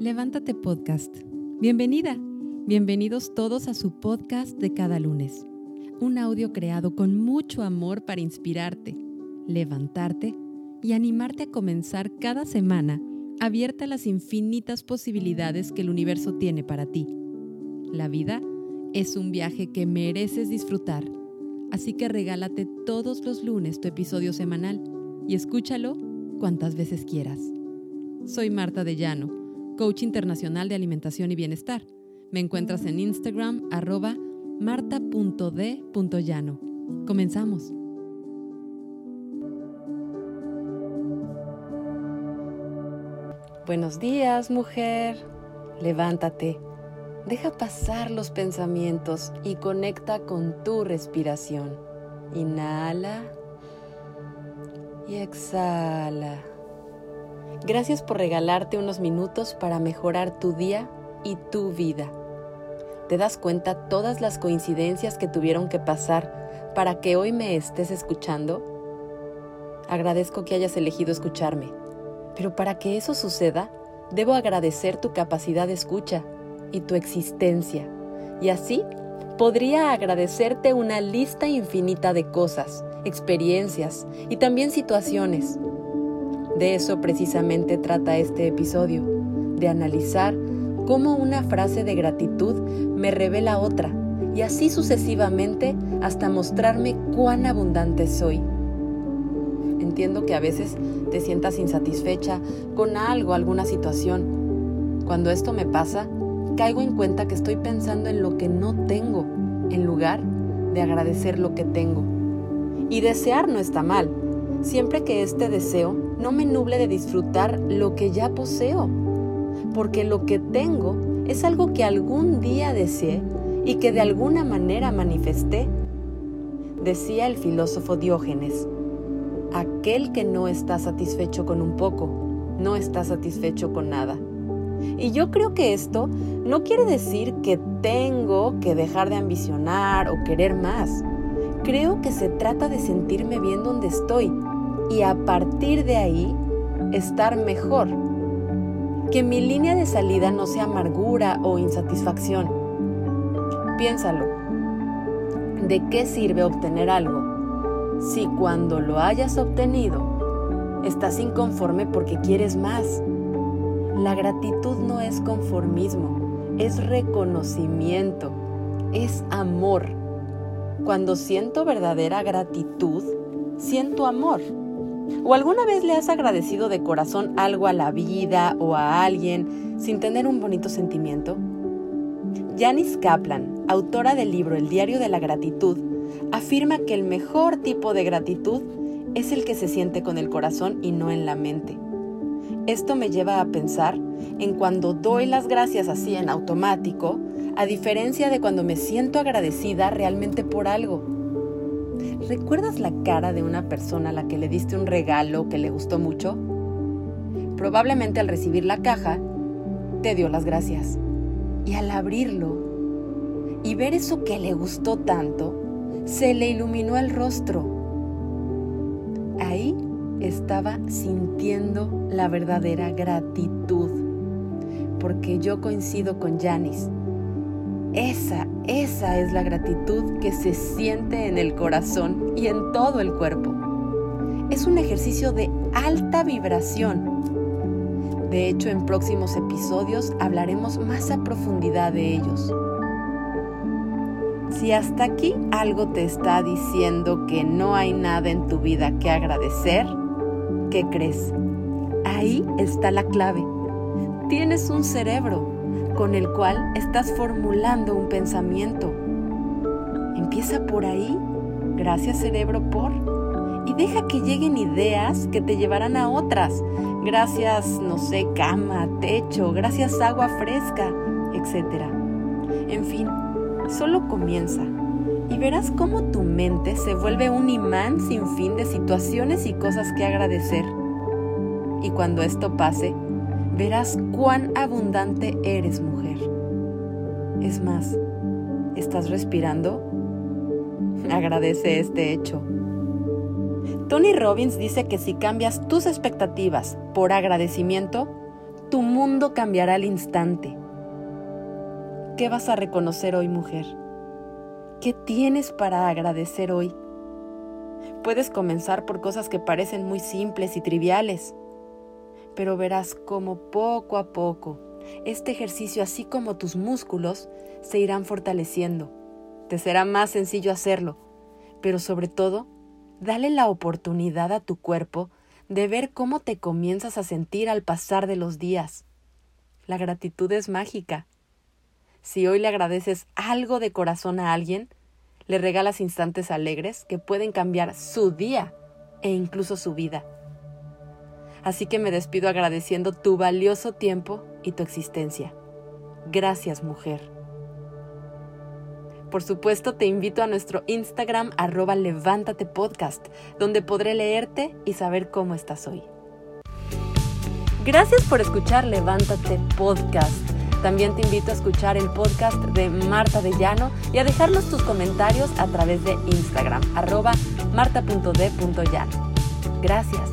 Levántate Podcast. Bienvenida. Bienvenidos todos a su podcast de cada lunes. Un audio creado con mucho amor para inspirarte, levantarte y animarte a comenzar cada semana abierta a las infinitas posibilidades que el universo tiene para ti. La vida es un viaje que mereces disfrutar, así que regálate todos los lunes tu episodio semanal y escúchalo cuantas veces quieras. Soy Marta de Llano, coach internacional de alimentación y bienestar. Me encuentras en Instagram arroba marta.d.llano. Comenzamos. Buenos días, mujer. Levántate. Deja pasar los pensamientos y conecta con tu respiración. Inhala y exhala. Gracias por regalarte unos minutos para mejorar tu día y tu vida. ¿Te das cuenta todas las coincidencias que tuvieron que pasar para que hoy me estés escuchando? Agradezco que hayas elegido escucharme pero para que eso suceda, debo agradecer tu capacidad de escucha y tu existencia. Y así podría agradecerte una lista infinita de cosas, experiencias y también situaciones. De eso precisamente trata este episodio, de analizar cómo una frase de gratitud me revela otra, y así sucesivamente hasta mostrarme cuán abundante soy. Entiendo que a veces te sientas insatisfecha con algo, alguna situación. Cuando esto me pasa, caigo en cuenta que estoy pensando en lo que no tengo, en lugar de agradecer lo que tengo. Y desear no está mal, siempre que este deseo no me nuble de disfrutar lo que ya poseo, porque lo que tengo es algo que algún día deseé y que de alguna manera manifesté. Decía el filósofo Diógenes, aquel que no está satisfecho con un poco, no está satisfecho con nada. Y yo creo que esto no quiere decir que tengo que dejar de ambicionar o querer más. Creo que se trata de sentirme bien donde estoy y a partir de ahí estar mejor. Que mi línea de salida no sea amargura o insatisfacción. Piénsalo. ¿De qué sirve obtener algo si cuando lo hayas obtenido estás inconforme porque quieres más. La gratitud no es conformismo, es reconocimiento, es amor. Cuando siento verdadera gratitud, siento amor. ¿O alguna vez le has agradecido de corazón algo a la vida o a alguien sin tener un bonito sentimiento? Janice Kaplan, autora del libro El diario de la gratitud, afirma que el mejor tipo de gratitud es el que se siente con el corazón y no en la mente. Esto me lleva a pensar en cuando doy las gracias así en automático, a diferencia de cuando me siento agradecida realmente por algo. ¿Recuerdas la cara de una persona a la que le diste un regalo que le gustó mucho? Probablemente al recibir la caja, te dio las gracias. Y al abrirlo y ver eso que le gustó tanto, se le iluminó el rostro. Ahí estaba sintiendo la verdadera gratitud, porque yo coincido con Janis. Esa, esa es la gratitud que se siente en el corazón y en todo el cuerpo. Es un ejercicio de alta vibración. De hecho, en próximos episodios hablaremos más a profundidad de ellos. Si hasta aquí algo te está diciendo que no hay nada en tu vida que agradecer, ¿qué crees? Ahí está la clave. Tienes un cerebro con el cual estás formulando un pensamiento. Empieza por ahí. Gracias cerebro por. Y deja que lleguen ideas que te llevarán a otras. Gracias, no sé, cama, techo, gracias agua fresca, etc. En fin, Solo comienza y verás cómo tu mente se vuelve un imán sin fin de situaciones y cosas que agradecer. Y cuando esto pase, verás cuán abundante eres mujer. Es más, ¿estás respirando? Agradece este hecho. Tony Robbins dice que si cambias tus expectativas por agradecimiento, tu mundo cambiará al instante. ¿Qué vas a reconocer hoy, mujer? ¿Qué tienes para agradecer hoy? Puedes comenzar por cosas que parecen muy simples y triviales, pero verás cómo poco a poco este ejercicio, así como tus músculos, se irán fortaleciendo. Te será más sencillo hacerlo, pero sobre todo, dale la oportunidad a tu cuerpo de ver cómo te comienzas a sentir al pasar de los días. La gratitud es mágica. Si hoy le agradeces algo de corazón a alguien, le regalas instantes alegres que pueden cambiar su día e incluso su vida. Así que me despido agradeciendo tu valioso tiempo y tu existencia. Gracias, mujer. Por supuesto, te invito a nuestro Instagram arroba levántate podcast, donde podré leerte y saber cómo estás hoy. Gracias por escuchar Levántate Podcast. También te invito a escuchar el podcast de Marta de Llano y a dejarnos tus comentarios a través de Instagram, arroba marta.d.llano. Gracias.